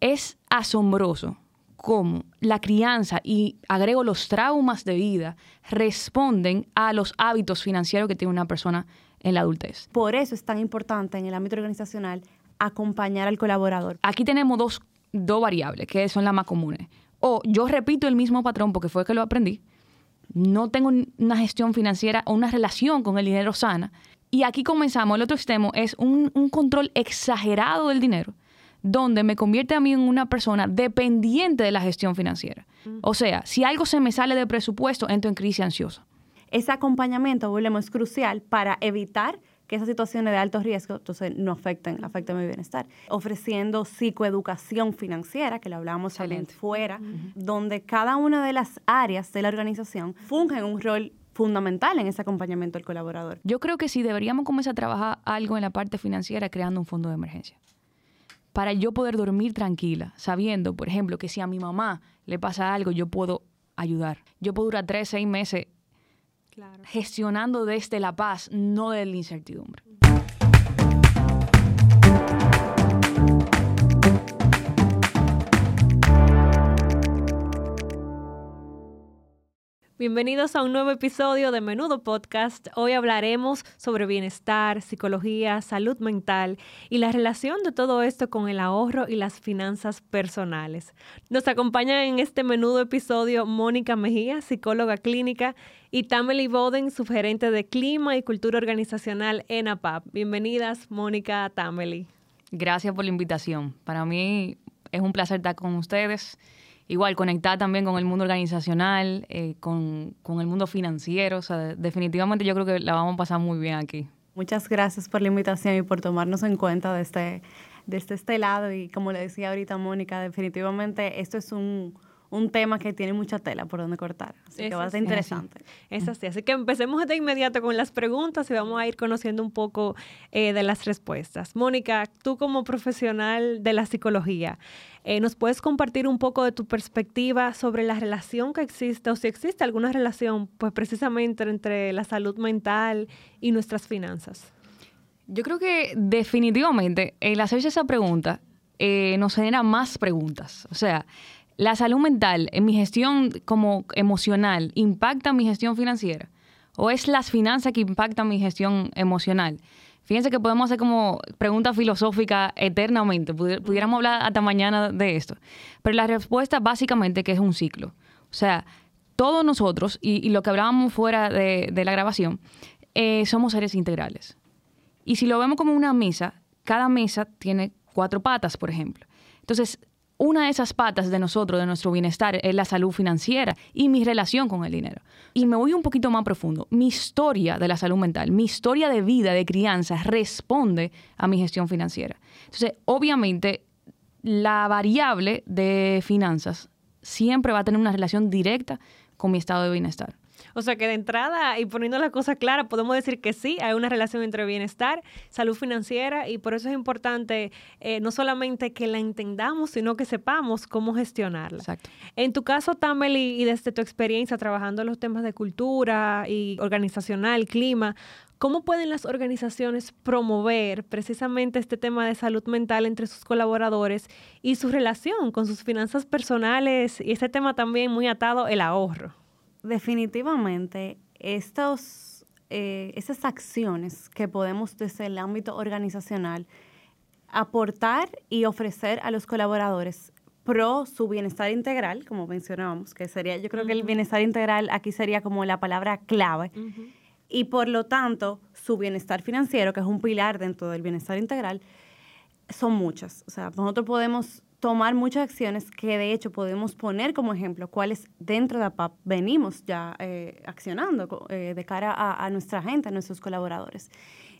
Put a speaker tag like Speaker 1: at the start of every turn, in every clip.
Speaker 1: es asombroso cómo la crianza y agrego los traumas de vida responden a los hábitos financieros que tiene una persona en la adultez.
Speaker 2: Por eso es tan importante en el ámbito organizacional acompañar al colaborador.
Speaker 1: Aquí tenemos dos, dos variables que son las más comunes. O yo repito el mismo patrón porque fue que lo aprendí, no tengo una gestión financiera o una relación con el dinero sana. Y aquí comenzamos, el otro extremo es un, un control exagerado del dinero donde me convierte a mí en una persona dependiente de la gestión financiera. O sea, si algo se me sale de presupuesto, entro en crisis ansiosa.
Speaker 2: Ese acompañamiento, volvemos, es crucial para evitar que esas situaciones de alto riesgo entonces no afecten, afecten mi bienestar. Ofreciendo psicoeducación financiera, que lo hablábamos también fuera, donde cada una de las áreas de la organización fungen un rol fundamental en ese acompañamiento del colaborador.
Speaker 1: Yo creo que sí deberíamos comenzar a trabajar algo en la parte financiera creando un fondo de emergencia para yo poder dormir tranquila, sabiendo, por ejemplo, que si a mi mamá le pasa algo, yo puedo ayudar. Yo puedo durar tres, seis meses gestionando desde la paz, no de la incertidumbre.
Speaker 3: Bienvenidos a un nuevo episodio de Menudo Podcast. Hoy hablaremos sobre bienestar, psicología, salud mental y la relación de todo esto con el ahorro y las finanzas personales. Nos acompaña en este menudo episodio Mónica Mejía, psicóloga clínica, y Tamely Boden, subgerente de Clima y Cultura Organizacional en APAP. Bienvenidas, Mónica, Tamely.
Speaker 1: Gracias por la invitación. Para mí es un placer estar con ustedes igual conectar también con el mundo organizacional, eh, con, el mundo financiero. O sea, definitivamente yo creo que la vamos a pasar muy bien aquí.
Speaker 2: Muchas gracias por la invitación y por tomarnos en cuenta desde, desde este lado. Y como le decía ahorita Mónica, definitivamente esto es un, un tema que tiene mucha tela por donde cortar. Así que va a ser interesante.
Speaker 3: Es así. Así que empecemos de inmediato con las preguntas y vamos a ir conociendo un poco eh, de las respuestas. Mónica, tú como profesional de la psicología, eh, ¿nos puedes compartir un poco de tu perspectiva sobre la relación que existe o si existe alguna relación, pues precisamente entre la salud mental y nuestras finanzas?
Speaker 1: Yo creo que definitivamente el hacerse esa pregunta eh, nos genera más preguntas. O sea, la salud mental en mi gestión como emocional impacta mi gestión financiera o es las finanzas que impactan mi gestión emocional. Fíjense que podemos hacer como pregunta filosófica eternamente, pudiéramos hablar hasta mañana de esto. Pero la respuesta básicamente que es un ciclo. O sea, todos nosotros, y, lo que hablábamos fuera de, la grabación, eh, somos seres integrales. Y si lo vemos como una mesa, cada mesa tiene cuatro patas, por ejemplo. Entonces, una de esas patas de nosotros, de nuestro bienestar, es la salud financiera y mi relación con el dinero. Y me voy un poquito más profundo. Mi historia de la salud mental, mi historia de vida, de crianza, responde a mi gestión financiera. Entonces, obviamente, la variable de finanzas siempre va a tener una relación directa con mi estado de bienestar.
Speaker 3: O sea que de entrada y poniendo la cosa clara, podemos decir que sí, hay una relación entre bienestar, salud financiera y por eso es importante eh, no solamente que la entendamos, sino que sepamos cómo gestionarla.
Speaker 1: Exacto.
Speaker 3: En tu caso, Tameli, y desde tu experiencia trabajando en los temas de cultura y organizacional, clima, ¿Cómo pueden las organizaciones promover precisamente este tema de salud mental entre sus colaboradores y su relación con sus finanzas personales y ese tema también muy atado, el ahorro?
Speaker 2: Definitivamente estos, eh, esas acciones que podemos desde el ámbito organizacional aportar y ofrecer a los colaboradores pro su bienestar integral, como mencionábamos, que sería, yo creo que el bienestar integral aquí sería como la palabra clave, y por lo tanto su bienestar financiero, que es un pilar dentro del bienestar integral, son muchas. O sea, nosotros podemos tomar muchas acciones que de hecho podemos poner como ejemplo cuáles dentro de APAP venimos ya eh, accionando eh, de cara a, nuestra gente, a nuestros colaboradores.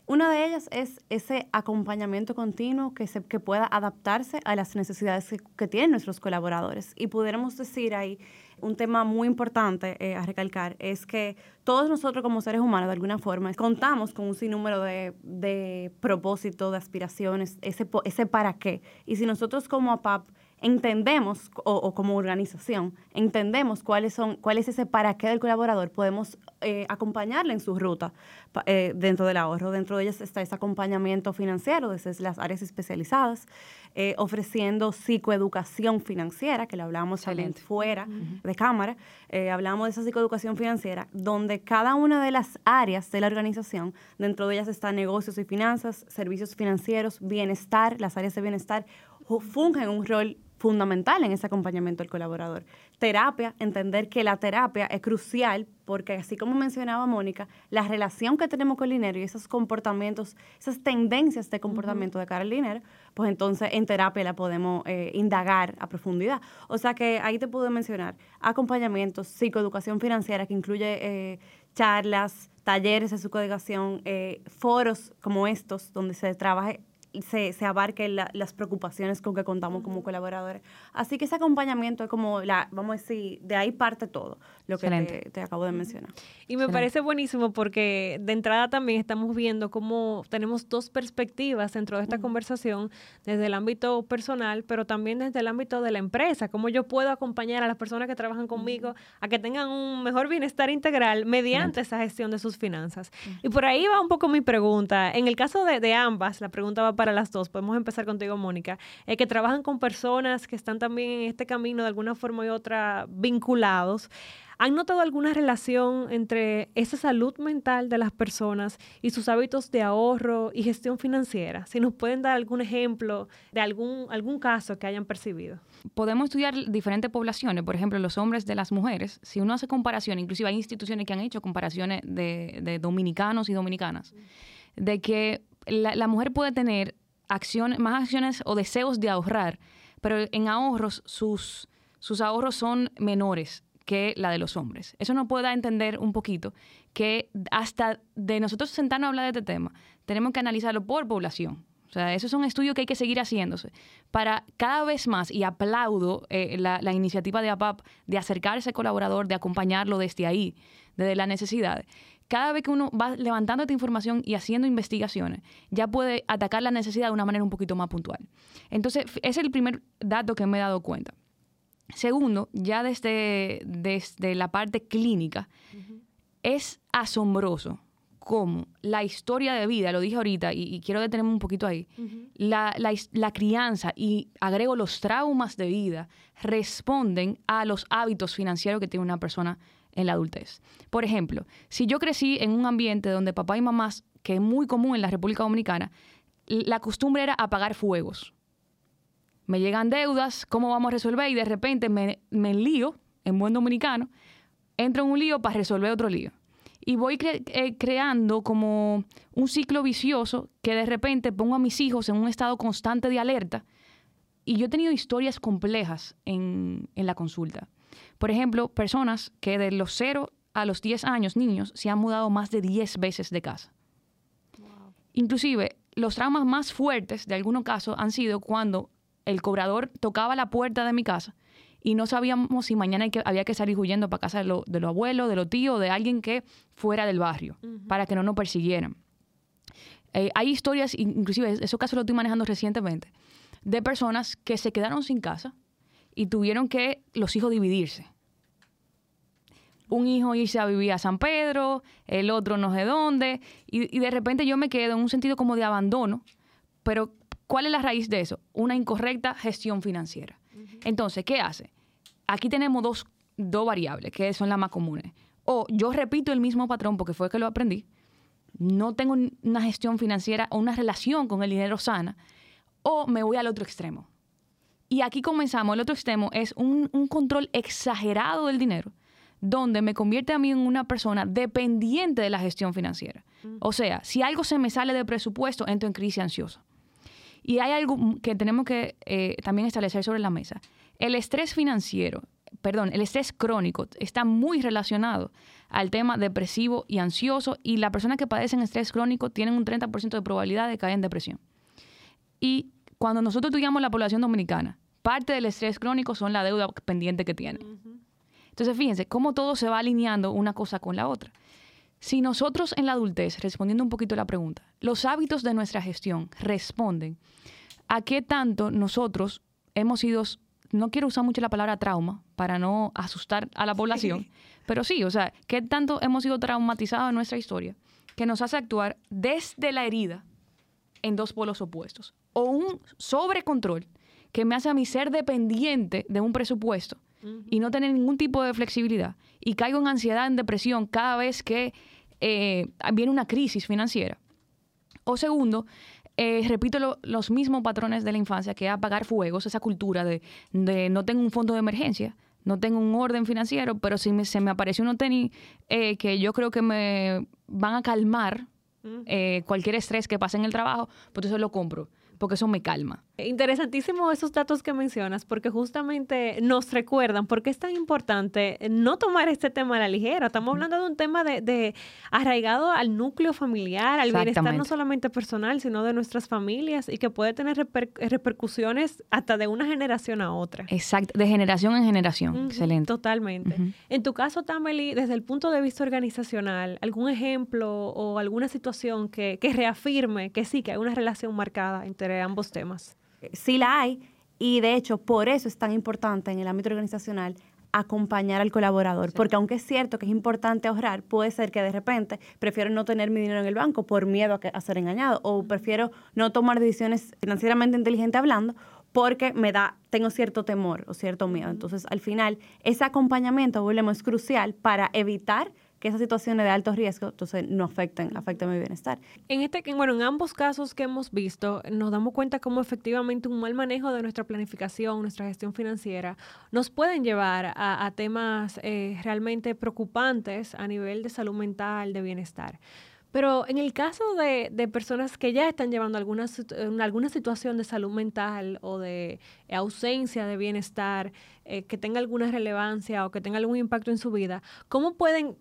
Speaker 2: Una de ellas es ese acompañamiento continuo que, se, que pueda adaptarse a las necesidades que, que tienen nuestros colaboradores. Y pudiéramos decir ahí un tema muy importante eh, a recalcar es que todos nosotros como seres humanos, de alguna forma, contamos con un sinnúmero de, de propósitos, de aspiraciones, ese, ese para qué. Y si nosotros como APAP entendemos, o, como organización, entendemos cuáles son, cuál es ese para qué del colaborador, podemos eh, acompañarle en su ruta eh, dentro del ahorro. Dentro de ellas está ese acompañamiento financiero, desde las áreas especializadas, eh, ofreciendo psicoeducación financiera, que le hablamos también fuera de cámara, hablamos de esa psicoeducación financiera, donde cada una de las áreas de la organización, dentro de ellas está negocios y finanzas, servicios financieros, bienestar, las áreas de bienestar, fungen un rol fundamental en ese acompañamiento del colaborador. Terapia, entender que la terapia es crucial porque así como mencionaba Mónica, la relación que tenemos con el dinero y esos comportamientos, esas tendencias de comportamiento de cara al dinero, pues entonces en terapia la podemos eh, indagar a profundidad. O sea que ahí te puedo mencionar acompañamientos, psicoeducación financiera que incluye eh, charlas, talleres de psicoeducación, eh, foros como estos donde se trabaje se, se abarquen las preocupaciones con que contamos como colaboradores. Así que ese acompañamiento es como, la, vamos a decir, de ahí parte todo lo que te, acabo de mencionar.
Speaker 3: Y me parece buenísimo porque de entrada también estamos viendo cómo tenemos dos perspectivas dentro de esta conversación, desde el ámbito personal, pero también desde el ámbito de la empresa, cómo yo puedo acompañar a las personas que trabajan conmigo a que tengan un mejor bienestar integral mediante esa gestión de sus finanzas. Y por ahí va un poco mi pregunta. En el caso de, de ambas, la pregunta va para las dos. Podemos empezar contigo, Mónica. Eh, que trabajan con personas que están también en este camino de alguna forma y otra vinculados. ¿Han notado alguna relación entre esa salud mental de las personas y sus hábitos de ahorro y gestión financiera? Si nos pueden dar algún ejemplo de algún, algún caso que hayan percibido.
Speaker 1: Podemos estudiar diferentes poblaciones, por ejemplo, los hombres de las mujeres. Si uno hace comparación, inclusive hay instituciones que han hecho comparaciones de, de dominicanos y dominicanas, de que la, mujer puede tener acciones, más acciones o deseos de ahorrar, pero en ahorros sus, sus ahorros son menores que la de los hombres. Eso nos puede entender un poquito que hasta de nosotros sentarnos a hablar de este tema, tenemos que analizarlo por población. O sea, eso es un estudio que hay que seguir haciéndose para cada vez más, y aplaudo eh, la, la, iniciativa de APAP de acercarse al colaborador, de acompañarlo desde ahí, desde la necesidad, cada vez que uno va levantando esta información y haciendo investigaciones, ya puede atacar la necesidad de una manera un poquito más puntual. Entonces, ese es el primer dato que me he dado cuenta. Segundo, ya desde, desde la parte clínica, es asombroso cómo la historia de vida, lo dije ahorita y, quiero detenerme un poquito ahí, la, la, crianza y agrego los traumas de vida responden a los hábitos financieros que tiene una persona en la adultez. Por ejemplo, si yo crecí en un ambiente donde papá y mamás, que es muy común en la República Dominicana, la costumbre era apagar fuegos. Me llegan deudas, ¿cómo vamos a resolver? Y de repente me, me lío, en buen dominicano, entro en un lío para resolver otro lío. Y voy eh, creando como un ciclo vicioso que de repente pongo a mis hijos en un estado constante de alerta. Y yo he tenido historias complejas en, en la consulta por ejemplo, personas que de los 0 a los 10 años, niños, se han mudado más de 10 veces de casa. Inclusive, los traumas más fuertes de algunos casos han sido cuando el cobrador tocaba la puerta de mi casa y no sabíamos si mañana había que salir huyendo para casa de los de lo abuelos, de los tíos, de alguien que fuera del barrio, para que no nos persiguieran. Eh, hay historias, inclusive esos casos los estoy manejando recientemente, de personas que se quedaron sin casa y tuvieron que los hijos dividirse. Un hijo irse a vivir a San Pedro, el otro no sé dónde, y, de repente yo me quedo en un sentido como de abandono, pero ¿cuál es la raíz de eso? Una incorrecta gestión financiera. Entonces, ¿qué hace? Aquí tenemos dos, dos variables que son las más comunes. O yo repito el mismo patrón porque fue que lo aprendí, no tengo una gestión financiera o una relación con el dinero sana, o me voy al otro extremo. Y aquí comenzamos, el otro extremo es un, control exagerado del dinero, donde me convierte a mí en una persona dependiente de la gestión financiera. O sea, si algo se me sale de presupuesto, entro en crisis ansiosa. Y hay algo que tenemos que eh, también establecer sobre la mesa. El estrés financiero, perdón, el estrés crónico está muy relacionado al tema depresivo y ansioso y las personas que padecen estrés crónico tienen un 30% de probabilidad de caer en depresión. Y cuando nosotros estudiamos la población dominicana, parte del estrés crónico son la deuda pendiente que tienen. Entonces, fíjense cómo todo se va alineando una cosa con la otra. Si nosotros en la adultez, respondiendo un poquito a la pregunta, los hábitos de nuestra gestión responden a qué tanto nosotros hemos sido no quiero usar mucho la palabra trauma para no asustar a la población, pero sí, o sea, ¿qué tanto hemos sido traumatizados en nuestra historia que nos hace actuar desde la herida en dos polos opuestos? O un sobrecontrol que me hace a mí ser dependiente de un presupuesto y no tener ningún tipo de flexibilidad. Y caigo en ansiedad, en depresión cada vez que eh, viene una crisis financiera. O segundo, eh, repito los mismos patrones de la infancia, que es apagar fuegos, esa cultura de, no tengo un fondo de emergencia, no tengo un orden financiero, pero si se me apareció unos tenis eh, que yo creo que me van a calmar cualquier estrés que pase en el trabajo, pues eso lo compro porque eso me calma.
Speaker 3: Interesantísimo esos datos que mencionas, porque justamente nos recuerdan por qué es tan importante no tomar este tema a la ligera. Estamos hablando de un tema de, arraigado al núcleo familiar, al bienestar no solamente personal, sino de nuestras familias y que puede tener repercusiones hasta de una generación a otra.
Speaker 1: Exacto, de generación en generación. Excelente.
Speaker 3: Totalmente. En tu caso, Tameli, desde el punto de vista organizacional, ¿algún ejemplo o alguna situación que, que reafirme que sí, que hay una relación marcada entre ambos temas.
Speaker 2: Sí la hay y de hecho por eso es tan importante en el ámbito organizacional acompañar al colaborador, porque aunque es cierto que es importante ahorrar, puede ser que de repente prefiero no tener mi dinero en el banco por miedo a, ser engañado o prefiero no tomar decisiones financieramente inteligentes hablando porque me da tengo cierto temor o cierto miedo. Entonces, al final, ese acompañamiento, volvemos, es crucial para evitar que esas situaciones de alto riesgo entonces no afecten, afecten mi bienestar.
Speaker 3: En este, bueno, en ambos casos que hemos visto, nos damos cuenta cómo efectivamente un mal manejo de nuestra planificación, nuestra gestión financiera, nos pueden llevar a, temas eh, realmente preocupantes a nivel de salud mental, de bienestar. Pero en el caso de, de personas que ya están llevando alguna, alguna situación de salud mental o de ausencia de bienestar, eh, que tenga alguna relevancia o que tenga algún impacto en su vida, ¿cómo pueden,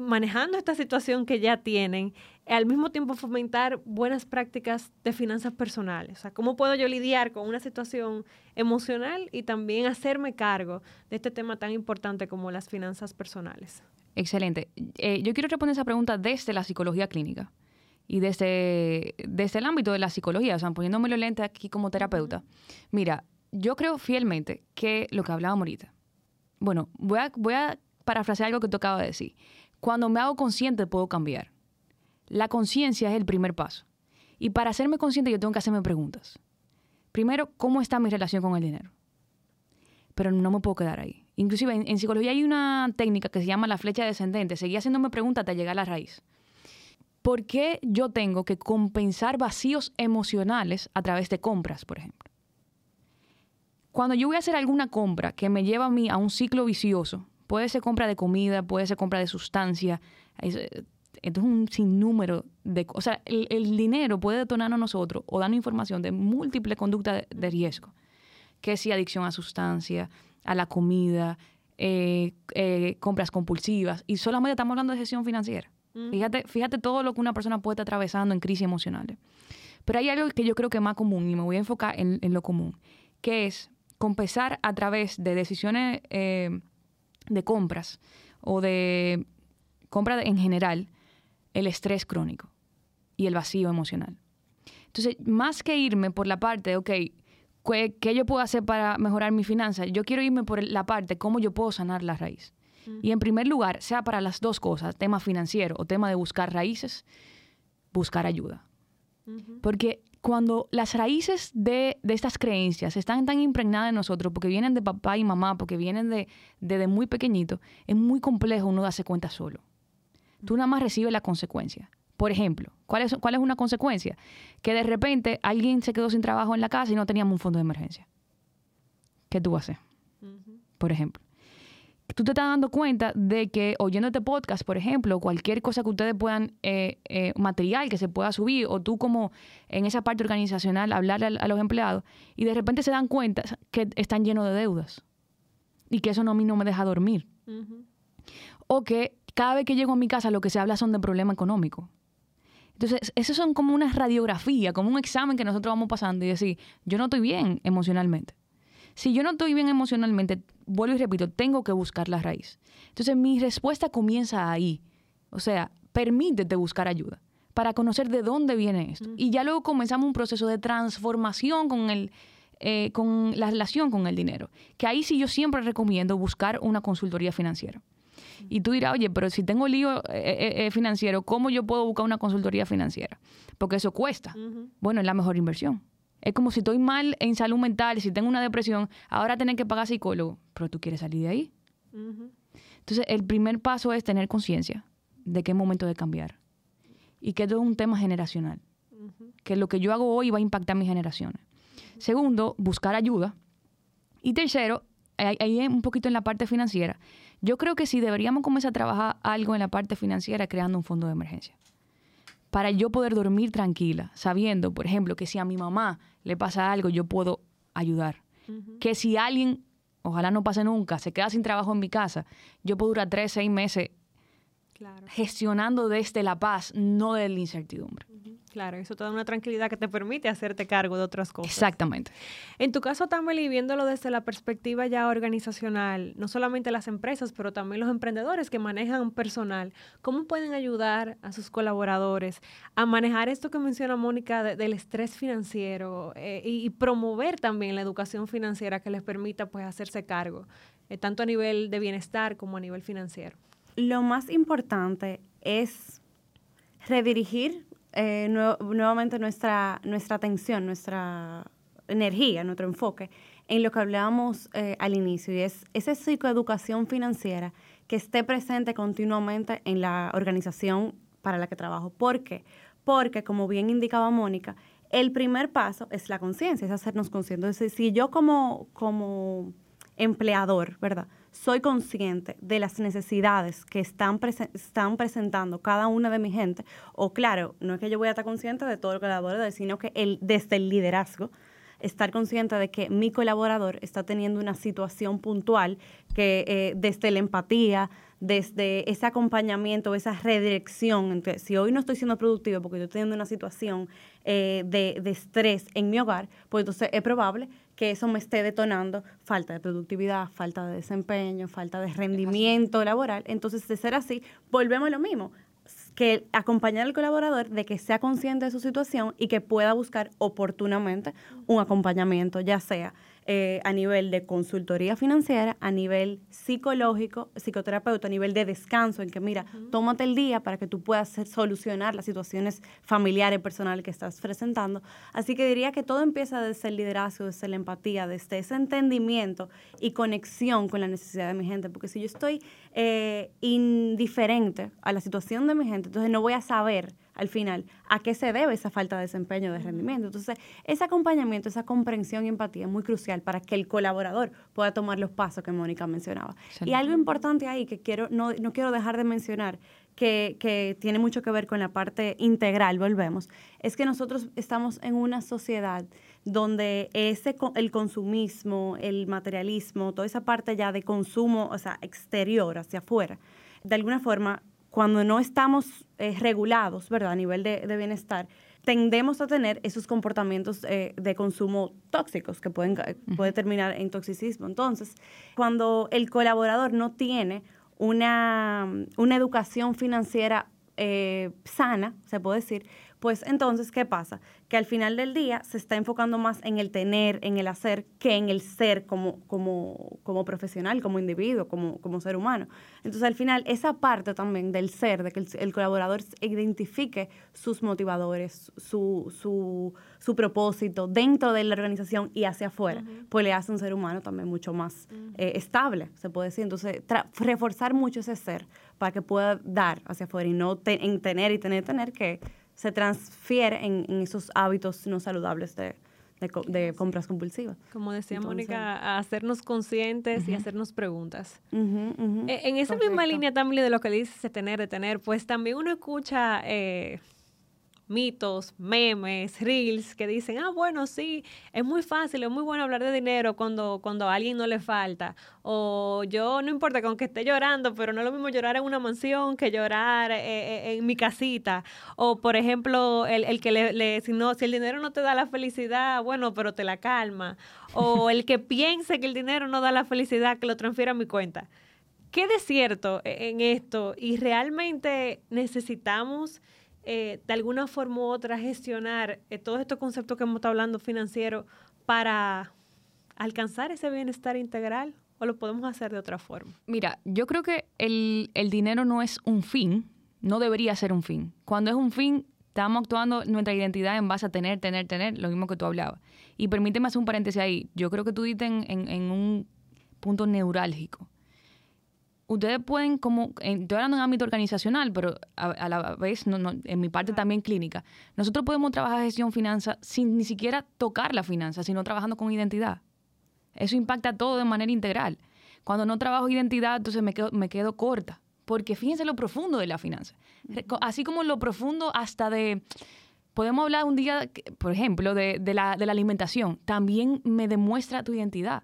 Speaker 3: manejando esta situación que ya tienen, al mismo tiempo fomentar buenas prácticas de finanzas personales? O sea, ¿cómo puedo yo lidiar con una situación emocional y también hacerme cargo de este tema tan importante como las finanzas personales?
Speaker 1: Excelente. Eh, yo quiero responder esa pregunta desde la psicología clínica y desde, desde el ámbito de la psicología, o sea, poniéndome lo lente aquí como terapeuta. Mira, yo creo fielmente que lo que hablábamos ahorita, bueno, voy a, voy a parafrasear algo que tú acabas de decir. Cuando me hago consciente puedo cambiar. La conciencia es el primer paso. Y para hacerme consciente yo tengo que hacerme preguntas. Primero, ¿cómo está mi relación con el dinero? Pero no me puedo quedar ahí. Inclusive en, psicología hay una técnica que se llama la flecha descendente. Seguí haciéndome preguntas hasta llegar a la raíz. ¿Por qué yo tengo que compensar vacíos emocionales a través de compras, por ejemplo? Cuando yo voy a hacer alguna compra que me lleva a mí a un ciclo vicioso, puede ser compra de comida, puede ser compra de sustancia, esto es un sinnúmero de. O sea, el, dinero puede detonarnos a nosotros o darnos información de múltiples conductas de, de riesgo, que si adicción a sustancia, a la comida, eh, eh, compras compulsivas, y solamente estamos hablando de gestión financiera. Fíjate, fíjate todo lo que una persona puede estar atravesando en crisis emocionales. Pero hay algo que yo creo que es más común, y me voy a enfocar en, lo común, que es compensar a través de decisiones eh, de compras o de compra en general el estrés crónico y el vacío emocional. Entonces, más que irme por la parte de, ok, ¿qué, yo puedo hacer para mejorar mi finanzas? Yo quiero irme por la parte, cómo yo puedo sanar la raíz. Y en primer lugar, sea para las dos cosas, tema financiero o tema de buscar raíces, buscar ayuda. Porque cuando las raíces de, estas creencias están tan impregnadas en nosotros, porque vienen de papá y mamá, porque vienen de, desde muy pequeñito, es muy complejo uno darse cuenta solo. Tú nada más recibes la consecuencia. Por ejemplo, ¿cuál es, ¿cuál es una consecuencia? Que de repente alguien se quedó sin trabajo en la casa y no teníamos un fondo de emergencia. ¿Qué tú haces? Por ejemplo. Tú te estás dando cuenta de que oyendo este podcast, por ejemplo, cualquier cosa que ustedes puedan, eh, eh, material que se pueda subir, o tú como en esa parte organizacional hablarle a, los empleados, y de repente se dan cuenta que están llenos de deudas y que eso no, a mí no me deja dormir. O que cada vez que llego a mi casa lo que se habla son de problema económico. Entonces, eso son como una radiografía, como un examen que nosotros vamos pasando y decir, yo no estoy bien emocionalmente. Si yo no estoy bien emocionalmente, vuelvo y repito, tengo que buscar la raíz. Entonces, mi respuesta comienza ahí. O sea, permítete buscar ayuda para conocer de dónde viene esto. Y ya luego comenzamos un proceso de transformación con el, eh, con la relación con el dinero. Que ahí sí yo siempre recomiendo buscar una consultoría financiera. Y tú dirás, oye, pero si tengo lío eh, eh, eh, financiero, ¿cómo yo puedo buscar una consultoría financiera? Porque eso cuesta. Bueno, es la mejor inversión. Es como si estoy mal en salud mental, si tengo una depresión, ahora tener que pagar psicólogo, pero tú quieres salir de ahí. Entonces, el primer paso es tener conciencia de qué momento de cambiar. Y que esto es un tema generacional. Que lo que yo hago hoy va a impactar a mis generaciones. Segundo, buscar ayuda. Y tercero, ahí un poquito en la parte financiera. Yo creo que sí deberíamos comenzar a trabajar algo en la parte financiera creando un fondo de emergencia. Para yo poder dormir tranquila, sabiendo, por ejemplo, que si a mi mamá le pasa algo, yo puedo ayudar. Que si alguien, ojalá no pase nunca, se queda sin trabajo en mi casa, yo puedo durar tres, seis meses gestionando desde la paz, no de la incertidumbre.
Speaker 3: Claro, eso te da una tranquilidad que te permite hacerte cargo de otras cosas.
Speaker 1: Exactamente.
Speaker 3: En tu caso, Tameli, viéndolo desde la perspectiva ya organizacional, no solamente las empresas, pero también los emprendedores que manejan personal, ¿cómo pueden ayudar a sus colaboradores a manejar esto que menciona Mónica del estrés financiero eh, y, promover también la educación financiera que les permita pues hacerse cargo, eh, tanto a nivel de bienestar como a nivel financiero?
Speaker 2: Lo más importante es redirigir eh, nuevamente nuestra, nuestra atención, nuestra energía, nuestro enfoque en lo que hablábamos eh, al inicio, y es esa psicoeducación financiera que esté presente continuamente en la organización para la que trabajo. ¿Por qué? Porque, como bien indicaba Mónica, el primer paso es la conciencia, es hacernos conscientes. Es si yo como, como empleador, ¿verdad? Soy consciente de las necesidades que están, están presentando cada una de mi gente, o claro, no es que yo voy a estar consciente de todo lo que colaborador, sino que el, desde el liderazgo, estar consciente de que mi colaborador está teniendo una situación puntual que eh, desde la empatía, desde ese acompañamiento, esa redirección, entre, si hoy no estoy siendo productivo porque estoy teniendo una situación eh, de, de, estrés en mi hogar, pues entonces es probable que eso me esté detonando falta de productividad, falta de desempeño, falta de rendimiento laboral. Entonces, de ser así, volvemos a lo mismo que acompañar al colaborador de que sea consciente de su situación y que pueda buscar oportunamente un acompañamiento, ya sea eh, a nivel de consultoría financiera, a nivel psicológico, psicoterapeuta, a nivel de descanso, en que mira, tómate el día para que tú puedas solucionar las situaciones familiares, personales que estás presentando. Así que diría que todo empieza desde el liderazgo, desde la empatía, desde ese entendimiento y conexión con la necesidad de mi gente, porque si yo estoy eh, indiferente a la situación de mi gente, entonces no voy a saber al final a qué se debe esa falta de desempeño, de rendimiento. Entonces, ese acompañamiento, esa comprensión y empatía es muy crucial para que el colaborador pueda tomar los pasos que Mónica mencionaba. Y algo importante ahí que quiero, no, no quiero dejar de mencionar, que, que, tiene mucho que ver con la parte integral, volvemos, es que nosotros estamos en una sociedad donde ese, el consumismo, el materialismo, toda esa parte ya de consumo, o sea, exterior, hacia afuera, de alguna forma cuando no estamos eh, regulados, ¿verdad? A nivel de, bienestar, tendemos a tener esos comportamientos eh, de consumo tóxicos que pueden puede terminar en toxicismo. Entonces, cuando el colaborador no tiene una, una educación financiera eh, sana, se puede decir, pues entonces, ¿qué pasa? Que al final del día se está enfocando más en el tener, en el hacer, que en el ser como, como, como profesional, como individuo, como, como ser humano. Entonces, al final, esa parte también del ser, de que el, colaborador identifique sus motivadores, su, su, su, propósito dentro de la organización y hacia afuera, pues le hace un ser humano también mucho más eh, estable, se puede decir. Entonces, reforzar mucho ese ser para que pueda dar hacia afuera y no en tener y tener, tener que se transfiere en, esos hábitos no saludables de, de, compras compulsivas.
Speaker 3: Como decía Mónica, a hacernos conscientes y hacernos preguntas. E, en esa misma línea también de lo que dice tener, de tener, pues también uno escucha eh, mitos, memes, reels que dicen, ah, bueno, sí, es muy fácil, es muy bueno hablar de dinero cuando, cuando a alguien no le falta. O yo, no importa que aunque esté llorando, pero no es lo mismo llorar en una mansión que llorar eh, eh, en mi casita. O, por ejemplo, el, el que le, le, si, no, si el dinero no te da la felicidad, bueno, pero te la calma. O el que piense que el dinero no da la felicidad, que lo transfiera a mi cuenta. ¿Qué de cierto e, en esto? Y realmente necesitamos eh, de alguna forma u otra gestionar eh, todos estos conceptos que hemos estado hablando financieros para alcanzar ese bienestar integral o lo podemos hacer de otra forma?
Speaker 1: Mira, yo creo que el, el dinero no es un fin, no debería ser un fin. Cuando es un fin, estamos actuando nuestra identidad en base a tener, tener, tener, lo mismo que tú hablabas. Y permíteme hacer un paréntesis ahí. Yo creo que tú diste en, en, en un punto neurálgico. Ustedes pueden, como, en- estoy hablando en ámbito organizacional, pero a, a la vez, no, no, en mi parte también clínica, nosotros podemos trabajar gestión finanza sin ni siquiera tocar la finanza, sino trabajando con identidad. Eso impacta todo de manera integral. Cuando no trabajo identidad, entonces me quedo, me quedo corta. Porque fíjense lo profundo de la finanza. Así como lo profundo hasta de... Podemos hablar un día, por ejemplo, de, de la, de la alimentación. También me demuestra tu identidad.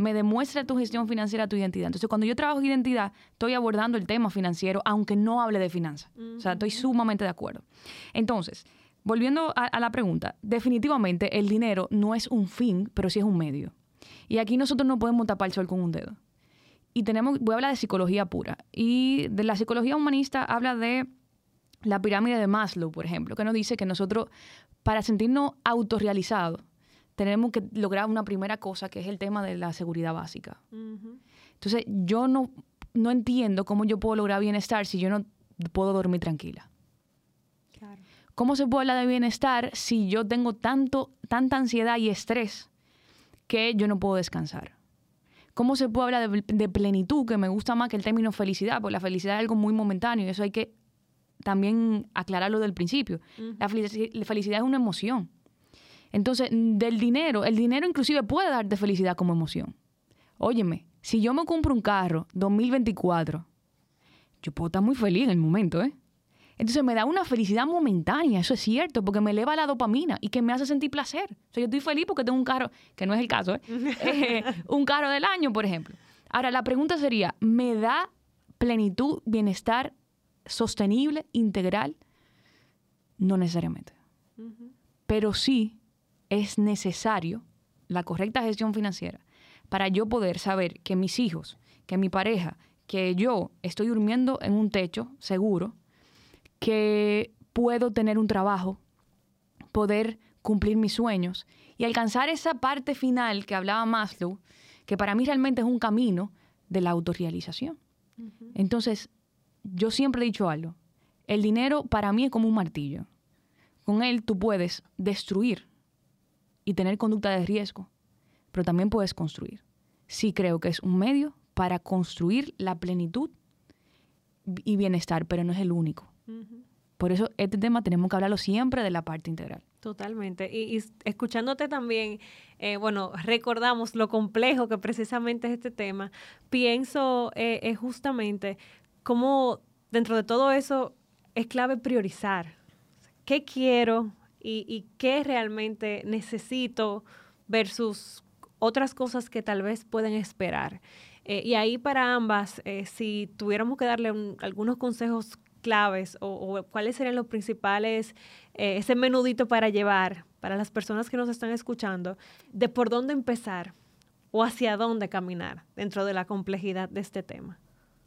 Speaker 1: Me demuestra tu gestión financiera, tu identidad. Entonces, cuando yo trabajo identidad, estoy abordando el tema financiero, aunque no hable de finanzas. O sea, estoy sumamente de acuerdo. Entonces, volviendo a, a la pregunta, definitivamente el dinero no es un fin, pero sí es un medio. Y aquí nosotros no podemos tapar el sol con un dedo. Y tenemos, voy a hablar de psicología pura. Y de la psicología humanista habla de la pirámide de Maslow, por ejemplo, que nos dice que nosotros, para sentirnos autorrealizados, tenemos que lograr una primera cosa, que es el tema de la seguridad básica. Entonces, yo no, no entiendo cómo yo puedo lograr bienestar si yo no puedo dormir tranquila.
Speaker 3: Claro.
Speaker 1: ¿Cómo se puede hablar de bienestar si yo tengo tanto, tanta ansiedad y estrés que yo no puedo descansar? ¿Cómo se puede hablar de, de plenitud, que me gusta más que el término felicidad? Porque la felicidad es algo muy momentáneo y eso hay que también aclararlo del principio. la felicidad es una emoción. Entonces, del dinero, el dinero inclusive puede darte felicidad como emoción. Óyeme, si yo me compro un carro 2024, yo puedo estar muy feliz en el momento, ¿eh? Entonces me da una felicidad momentánea, eso es cierto, porque me eleva la dopamina y que me hace sentir placer. O sea, yo estoy feliz porque tengo un carro, que no es el caso, ¿eh? Eh, un carro del año, por ejemplo. Ahora, la pregunta sería, ¿me da plenitud, bienestar sostenible, integral? No necesariamente. Pero sí es necesario la correcta gestión financiera para yo poder saber que mis hijos, que mi pareja, que yo estoy durmiendo en un techo seguro, que puedo tener un trabajo, poder cumplir mis sueños y alcanzar esa parte final que hablaba Maslow, que para mí realmente es un camino de la autorrealización. Entonces, yo siempre he dicho algo, el dinero para mí es como un martillo. Con él tú puedes destruir y tener conducta de riesgo, pero también puedes construir. Sí creo que es un medio para construir la plenitud y bienestar, pero no es el único. Por eso este tema tenemos que hablarlo siempre de la parte integral.
Speaker 3: Totalmente. Y, y escuchándote también, eh, bueno, recordamos lo complejo que precisamente es este tema. Pienso eh, es justamente cómo dentro de todo eso es clave priorizar. ¿Qué quiero y, qué realmente necesito versus otras cosas que tal vez pueden esperar? Eh, y ahí para ambas, eh, si tuviéramos que darle un- algunos consejos claves o, cuáles serían los principales, eh, ese menudito para llevar para las personas que nos están escuchando, de por dónde empezar o hacia dónde caminar dentro de la complejidad de este tema.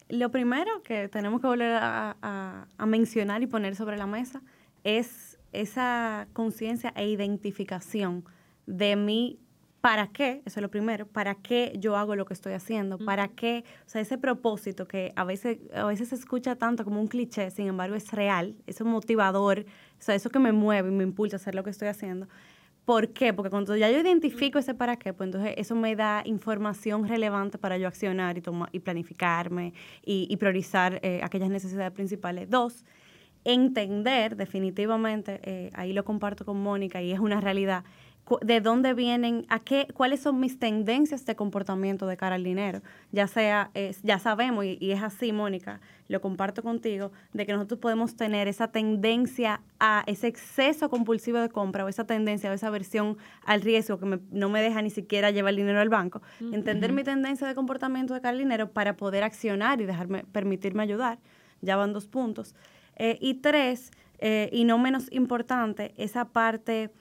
Speaker 2: Lo primero que tenemos que volver a mencionar y poner sobre la mesa es esa conciencia e identificación de mi para qué, eso es lo primero, para qué yo hago lo que estoy haciendo, para qué, o sea, ese propósito que a veces, a veces se escucha tanto como un cliché, sin embargo es real, es un motivador, o sea, eso que me mueve y me impulsa a hacer lo que estoy haciendo. ¿Por qué? Porque cuando ya yo identifico ese para qué, pues entonces eso me da información relevante para yo accionar y, toma- y planificarme y, y priorizar eh, aquellas necesidades principales. Dos, entender definitivamente, eh, ahí lo comparto con Mónica y es una realidad, de dónde vienen, a qué, cuáles son mis tendencias de comportamiento de cara al dinero. Ya sea, eh, ya sabemos, y, y es así, Mónica, lo comparto contigo, de que nosotros podemos tener esa tendencia a ese exceso compulsivo de compra o esa tendencia o esa aversión al riesgo que me- no me deja ni siquiera llevar el dinero al banco. Entender mi tendencia de comportamiento de cara al dinero para poder accionar y dejarme, permitirme ayudar. Ya van dos puntos. Eh, y tres, eh, y no menos importante, esa parte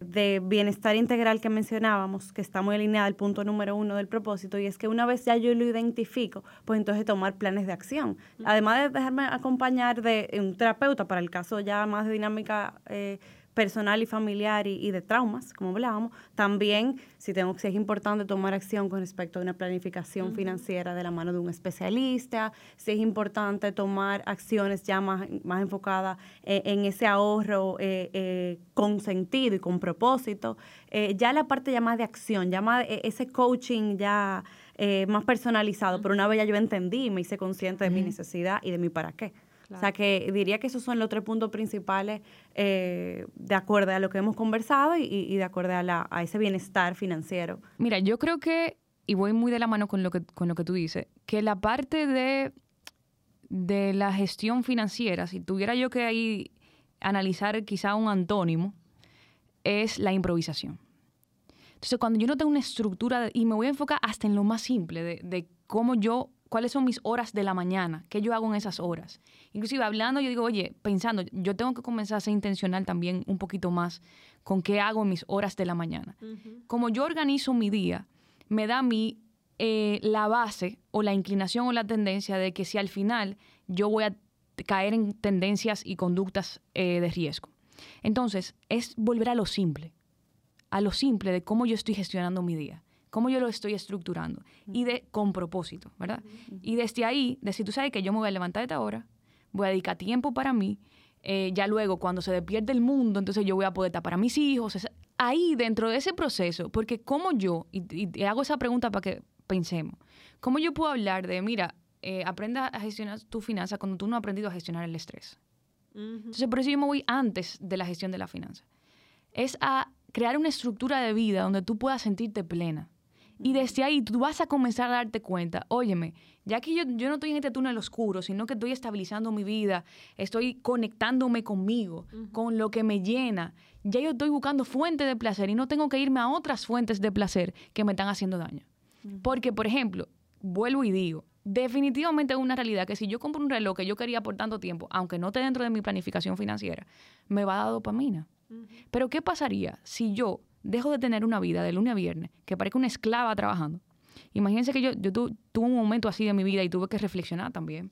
Speaker 2: de bienestar integral que mencionábamos, que está muy alineada al punto número uno del propósito, y es que una vez ya yo lo identifico, pues entonces tomar planes de acción. Además de dejarme acompañar de un terapeuta, para el caso ya más de dinámica eh, personal y familiar y, de traumas, como hablábamos. También, si, tengo, si es importante tomar acción con respecto a una planificación financiera de la mano de un especialista, si es importante tomar acciones ya más, más enfocadas eh, en ese ahorro eh, eh, con sentido y con propósito. ya la parte ya más de acción, ya más ese coaching ya más personalizado, pero una vez ya yo entendí, me hice consciente de mi necesidad y de mi para qué. O sea que diría que esos son los tres puntos principales eh, de acuerdo a lo que hemos conversado y, de acuerdo a, a, ese bienestar financiero.
Speaker 1: Mira, yo creo que, y voy muy de la mano con lo que, con lo que tú dices, que la parte de, de la gestión financiera, si tuviera yo que ahí analizar quizá un antónimo, es la improvisación. Entonces, cuando yo no tengo una estructura, y me voy a enfocar hasta en lo más simple, de, de cómo yo cuáles son mis horas de la mañana, qué yo hago en esas horas. Inclusive hablando, yo digo, oye, pensando, yo tengo que comenzar a ser intencional también un poquito más con qué hago en mis horas de la mañana. Como yo organizo mi día, me da a mí eh, la base o la inclinación o la tendencia de que si al final yo voy a caer en tendencias y conductas eh, de riesgo. Entonces, es volver a lo simple, a lo simple de cómo yo estoy gestionando mi día cómo yo lo estoy estructurando y de con propósito, ¿verdad? Y desde ahí, decir, tú sabes que yo me voy a levantar de esta hora, voy a dedicar tiempo para mí, eh, ya luego cuando se despierte el mundo, entonces yo voy a poder estar para mis hijos, ahí dentro de ese proceso, porque como yo, y, hago esa pregunta para que pensemos, ¿cómo yo puedo hablar de, mira, eh, aprenda a gestionar tu finanza cuando tú no has aprendido a gestionar el estrés? Entonces, por eso yo me voy antes de la gestión de la finanza. Es a crear una estructura de vida donde tú puedas sentirte plena, y desde ahí tú vas a comenzar a darte cuenta, óyeme, ya que yo, yo no estoy en este túnel oscuro, sino que estoy estabilizando mi vida, estoy conectándome conmigo, con lo que me llena, ya yo estoy buscando fuentes de placer y no tengo que irme a otras fuentes de placer que me están haciendo daño. Porque, por ejemplo, vuelvo y digo, definitivamente es una realidad que si yo compro un reloj que yo quería por tanto tiempo, aunque no esté dentro de mi planificación financiera, me va a dar dopamina. Pero ¿qué pasaría si yo dejo de tener una vida de lunes a viernes, que parezca una esclava trabajando. Imagínense que yo, yo tuve un momento así de mi vida y tuve que reflexionar también.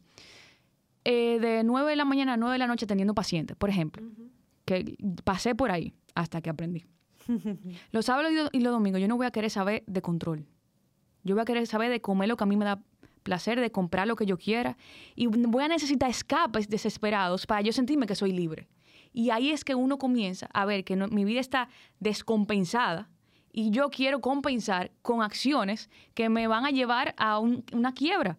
Speaker 1: Eh, de 9 de la mañana a 9 de la noche atendiendo pacientes, por ejemplo, que pasé por ahí hasta que aprendí. los sábados y los domingos yo no voy a querer saber de control. Yo voy a querer saber de comer lo que a mí me da placer, de comprar lo que yo quiera. Y voy a necesitar escapes desesperados para yo sentirme que soy libre. Y ahí es que uno comienza a ver que mi vida está descompensada y yo quiero compensar con acciones que me van a llevar a una quiebra,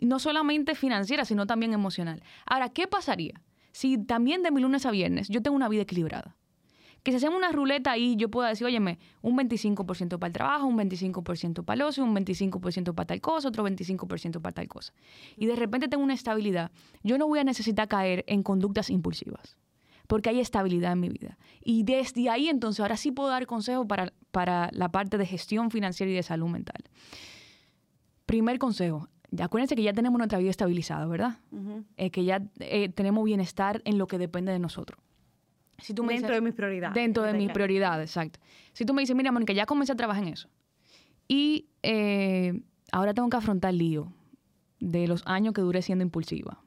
Speaker 1: no solamente financiera, sino también emocional. Ahora, ¿qué pasaría si también de mi lunes a viernes yo tengo una vida equilibrada? Que si hacemos una ruleta ahí, yo puedo decir, óyeme, un 25% para el trabajo, un 25% para el ocio, un 25% para tal cosa, otro 25% para tal cosa. Y de repente tengo una estabilidad. Yo no voy a necesitar caer en conductas impulsivas porque hay estabilidad en mi vida. Y desde ahí entonces ahora sí puedo dar consejo para, para la parte de gestión financiera y de salud mental. Primer consejo, acuérdense que ya tenemos nuestra vida estabilizada, ¿verdad? Eh, que ya eh, tenemos bienestar en lo que depende de nosotros.
Speaker 2: Si tú me dentro de mis prioridades.
Speaker 1: Dentro de mis prioridades, exacto. Si tú me dices, mira, Mónica, ya comencé a trabajar en eso. Y eh, ahora tengo que afrontar el lío de los años que duré siendo impulsiva.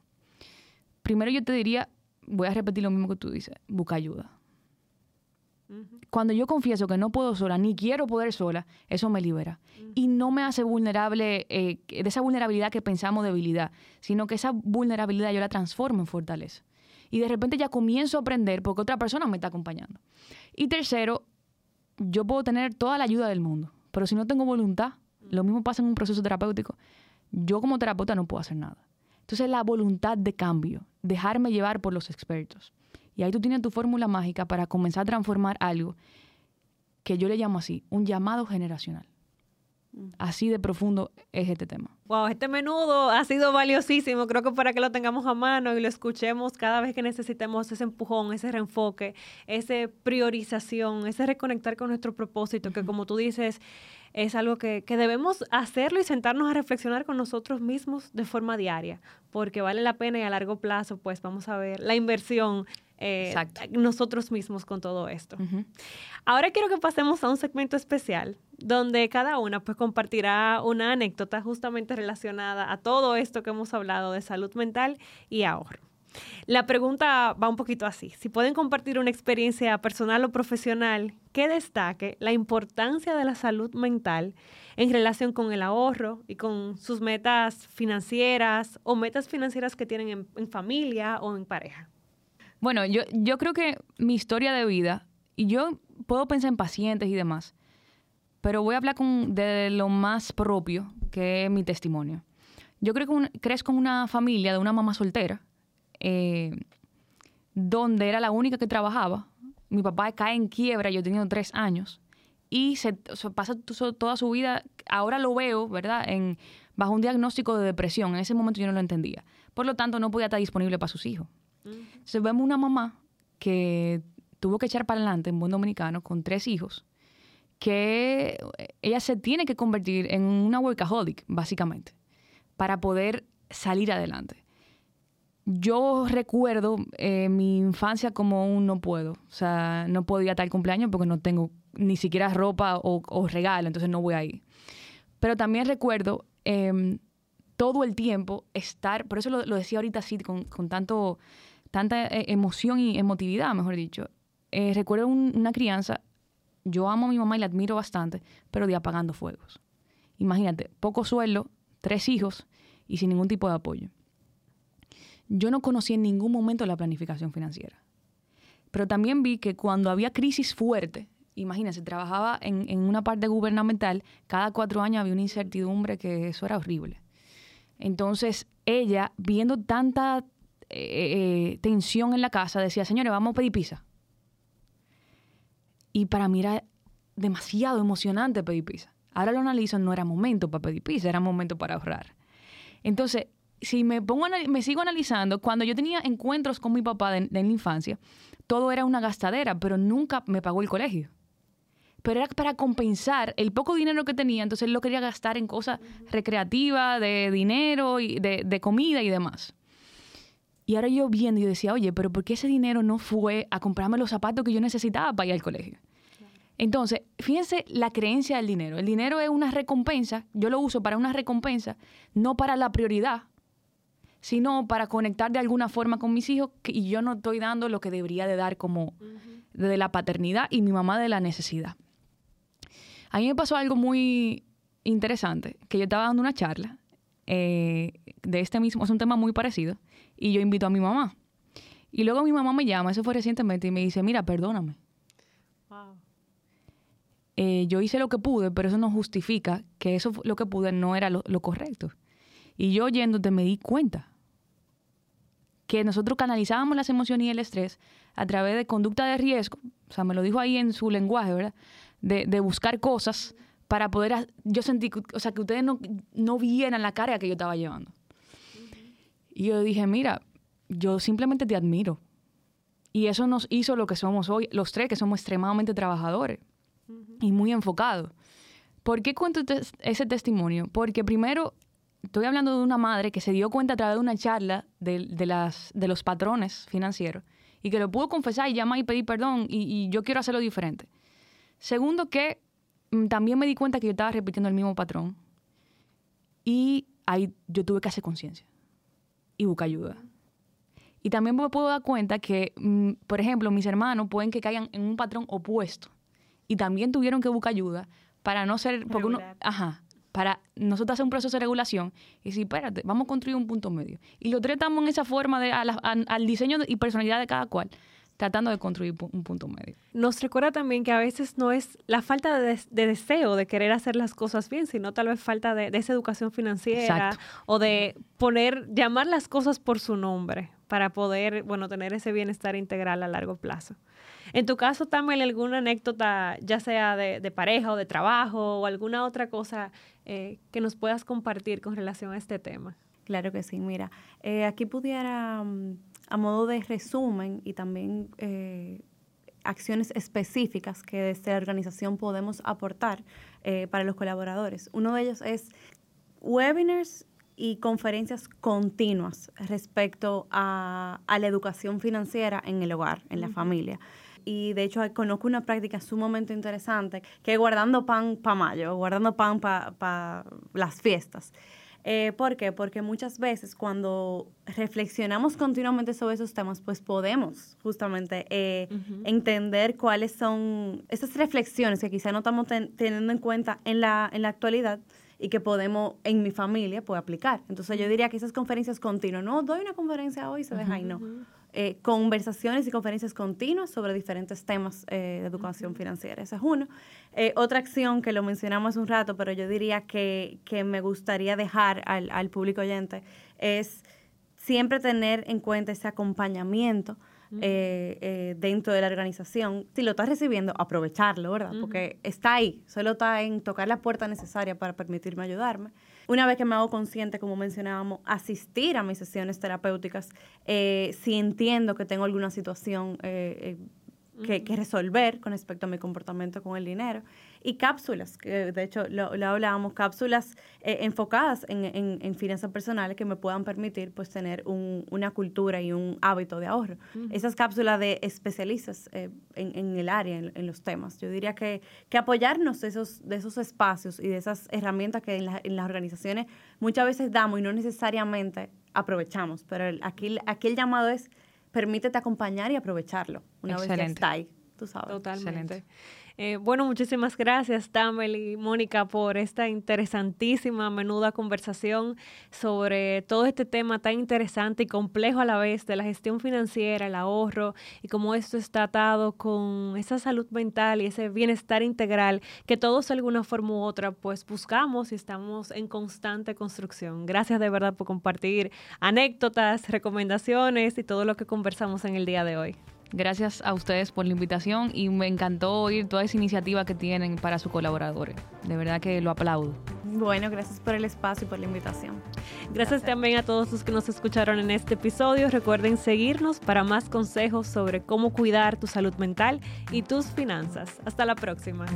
Speaker 1: Primero yo te diría, voy a repetir lo mismo que tú dices, busca ayuda. Cuando yo confieso que no puedo sola, ni quiero poder sola, eso me libera. Y no me hace vulnerable eh, de esa vulnerabilidad que pensamos debilidad, sino que esa vulnerabilidad yo la transformo en fortaleza. Y de repente ya comienzo a aprender porque otra persona me está acompañando. Y tercero, yo puedo tener toda la ayuda del mundo, pero si no tengo voluntad, lo mismo pasa en un proceso terapéutico, yo como terapeuta no puedo hacer nada. Entonces la voluntad de cambio, dejarme llevar por los expertos. Y ahí tú tienes tu fórmula mágica para comenzar a transformar algo que yo le llamo así, un llamado generacional. Así de profundo es este tema.
Speaker 3: Wow, este menudo ha sido valiosísimo. Creo que para que lo tengamos a mano y lo escuchemos cada vez que necesitemos ese empujón, ese reenfoque, esa priorización, ese reconectar con nuestro propósito, que como tú dices, es algo que, que, debemos hacerlo y sentarnos a reflexionar con nosotros mismos de forma diaria, porque vale la pena y a largo plazo, pues vamos a ver la inversión eh, nosotros mismos con todo esto. Ahora quiero que pasemos a un segmento especial donde cada una pues compartirá una anécdota justamente relacionada a todo esto que hemos hablado de salud mental y ahorro. La pregunta va un poquito así. Si pueden compartir una experiencia personal o profesional que destaque la importancia de la salud mental en relación con el ahorro y con sus metas financieras o metas financieras que tienen en, familia o en pareja.
Speaker 1: Bueno, yo, creo que mi historia de vida, y yo puedo pensar en pacientes y demás, pero voy a hablar con, de lo más propio, que es mi testimonio. Yo creo que crezco en una familia de una mamá soltera, eh, donde era la única que trabajaba. Mi papá cae en quiebra, yo tenía tres años, y se, pasa toda su vida, ahora lo veo, ¿verdad?, en, bajo un diagnóstico de depresión. En ese momento yo no lo entendía. Por lo tanto, no podía estar disponible para sus hijos. Entonces vemos una mamá que tuvo que echar para adelante en buen dominicano con tres hijos, que ella se tiene que convertir en una workaholic, básicamente, para poder salir adelante. Yo recuerdo eh, mi infancia como un no puedo. O sea, no podía estar el cumpleaños porque no tengo ni siquiera ropa o, regalo, entonces no voy a ir. Pero también recuerdo em, todo el tiempo estar, por eso lo, decía ahorita así, con, tanto, tanta eh, emoción y emotividad, mejor dicho. Eh, recuerdo una crianza, yo amo a mi mamá y la admiro bastante, pero de apagando fuegos. Imagínate, poco sueldo, tres hijos y sin ningún tipo de apoyo. Yo no conocí en ningún momento la planificación financiera. Pero también vi que cuando había crisis fuerte, imagínense, trabajaba en, una parte gubernamental, cada cuatro años había una incertidumbre que eso era horrible. Entonces, ella, viendo tanta eh, eh, tensión en la casa, decía, señores, vamos a pedir pizza. Y para mí era demasiado emocionante pedir pizza. Ahora lo analizo, no era momento para pedir pizza, era momento para ahorrar. Entonces, si me pongo me sigo analizando, cuando yo tenía encuentros con mi papá en la infancia, todo era una gastadera, pero nunca me pagó el colegio. Pero era para compensar el poco dinero que tenía, entonces él lo quería gastar en cosas recreativas, de dinero, y de, comida y demás. Y ahora yo viendo y decía, oye, pero ¿por qué ese dinero no fue a comprarme los zapatos que yo necesitaba para ir al colegio? Entonces, fíjense la creencia del dinero. El dinero es una recompensa, yo lo uso para una recompensa, no para la prioridad, sino para conectar de alguna forma con mis hijos y yo no estoy dando lo que debería de dar como de la paternidad y mi mamá de la necesidad. A mí me pasó algo muy interesante, que yo estaba dando una charla eh, de este mismo, es un tema muy parecido, y yo invito a mi mamá. Y luego mi mamá me llama, eso fue recientemente, y me dice, mira, perdóname. Eh, yo hice lo que pude, pero eso no justifica que eso lo que pude no era lo, lo correcto. Y yo oyéndote me di cuenta que nosotros canalizábamos las emociones y el estrés a través de conducta de riesgo, o sea, me lo dijo ahí en su lenguaje, ¿verdad? De, de buscar cosas para poder, yo sentí, o sea, que ustedes no, no vieran la carga que yo estaba llevando. Y yo dije, mira, yo simplemente te admiro. Y eso nos hizo lo que somos hoy, los tres, que somos extremadamente trabajadores y muy enfocados. ¿Por qué cuento ese testimonio? Porque primero estoy hablando de una madre que se dio cuenta a través de una charla de, las, de los patrones financieros y que lo pudo confesar y llamar y pedir perdón y, yo quiero hacerlo diferente. Segundo, que mm, también me di cuenta que yo estaba repitiendo el mismo patrón y ahí yo tuve que hacer conciencia y buscar ayuda. Y también me puedo dar cuenta que, mm, por ejemplo, mis hermanos pueden que caigan en un patrón opuesto y también tuvieron que buscar ayuda para no ser... Porque uno, ajá, para nosotros hacer un proceso de regulación y decir, espérate, vamos a construir un punto medio. Y lo tratamos en esa forma de, al diseño y personalidad de cada cual tratando de construir un punto medio.
Speaker 3: Nos recuerda también que a veces no es la falta de, deseo de querer hacer las cosas bien, sino tal vez falta de, esa educación financiera o de poner, llamar las cosas por su nombre para poder, bueno, tener ese bienestar integral a largo plazo. En tu caso, Tamel, ¿alguna anécdota, ya sea de, pareja o de trabajo o alguna otra cosa eh, que nos puedas compartir con relación a este tema?
Speaker 2: Claro que sí, mira, eh, aquí pudiera, mm, a modo de resumen y también eh, acciones específicas que desde la organización podemos aportar para los colaboradores. Uno de ellos es webinars y conferencias continuas respecto a, la educación financiera en el hogar, en la familia y de hecho conozco una práctica sumamente interesante que es guardando pan para mayo, guardando pan para las fiestas. Eh, ¿Por qué? Porque muchas veces cuando reflexionamos continuamente sobre esos temas, pues podemos justamente eh, entender cuáles son esas reflexiones que quizá no estamos teniendo en cuenta en la, en la actualidad y que podemos en mi familia pues aplicar. Entonces yo diría que esas conferencias continuas, no doy una conferencia hoy y se deja ahí, no. Eh, conversaciones y conferencias continuas sobre diferentes temas eh, de educación financiera. Esa es uno. Eh, otra acción que lo mencionamos hace un rato, pero yo diría que, que me gustaría dejar al, al, público oyente es siempre tener en cuenta ese acompañamiento dentro de la organización. Si lo estás recibiendo, aprovecharlo, ¿verdad? Porque está ahí, solo está en tocar la puerta necesaria para permitirme ayudarme. Una vez que me hago consciente, como mencionábamos, asistir a mis sesiones terapéuticas, eh, si entiendo que tengo alguna situación eh, eh que, resolver con respecto a mi comportamiento con el dinero. Y cápsulas, que de hecho lo, hablábamos, cápsulas eh, enfocadas en, en, finanzas personales que me puedan permitir pues tener una cultura y un hábito de ahorro. Esas cápsulas de especialistas eh, en, el área, en, los temas. Yo diría que, que apoyarnos de esos, de esos espacios y de esas herramientas que en, en las organizaciones muchas veces damos y no necesariamente aprovechamos. Pero aquí, aquí el llamado es permítete acompañar y aprovecharlo una vez que está ahí, tú sabes.
Speaker 3: Totalmente. Eh, bueno, muchísimas gracias, Tamel y Mónica, por esta interesantísima, menuda conversación sobre todo este tema tan interesante y complejo a la vez de la gestión financiera, el ahorro y cómo esto está atado con esa salud mental y ese bienestar integral que todos de alguna forma u otra pues buscamos y estamos en constante construcción. Gracias de verdad por compartir anécdotas, recomendaciones y todo lo que conversamos en el día de hoy.
Speaker 1: Gracias a ustedes por la invitación y me encantó oír toda esa iniciativa que tienen para sus colaboradores. De verdad que lo aplaudo.
Speaker 2: Bueno, gracias por el espacio y por la invitación.
Speaker 3: Gracias, también a todos los que nos escucharon en este episodio. Recuerden seguirnos para más consejos sobre cómo cuidar tu salud mental y tus finanzas. Hasta la próxima.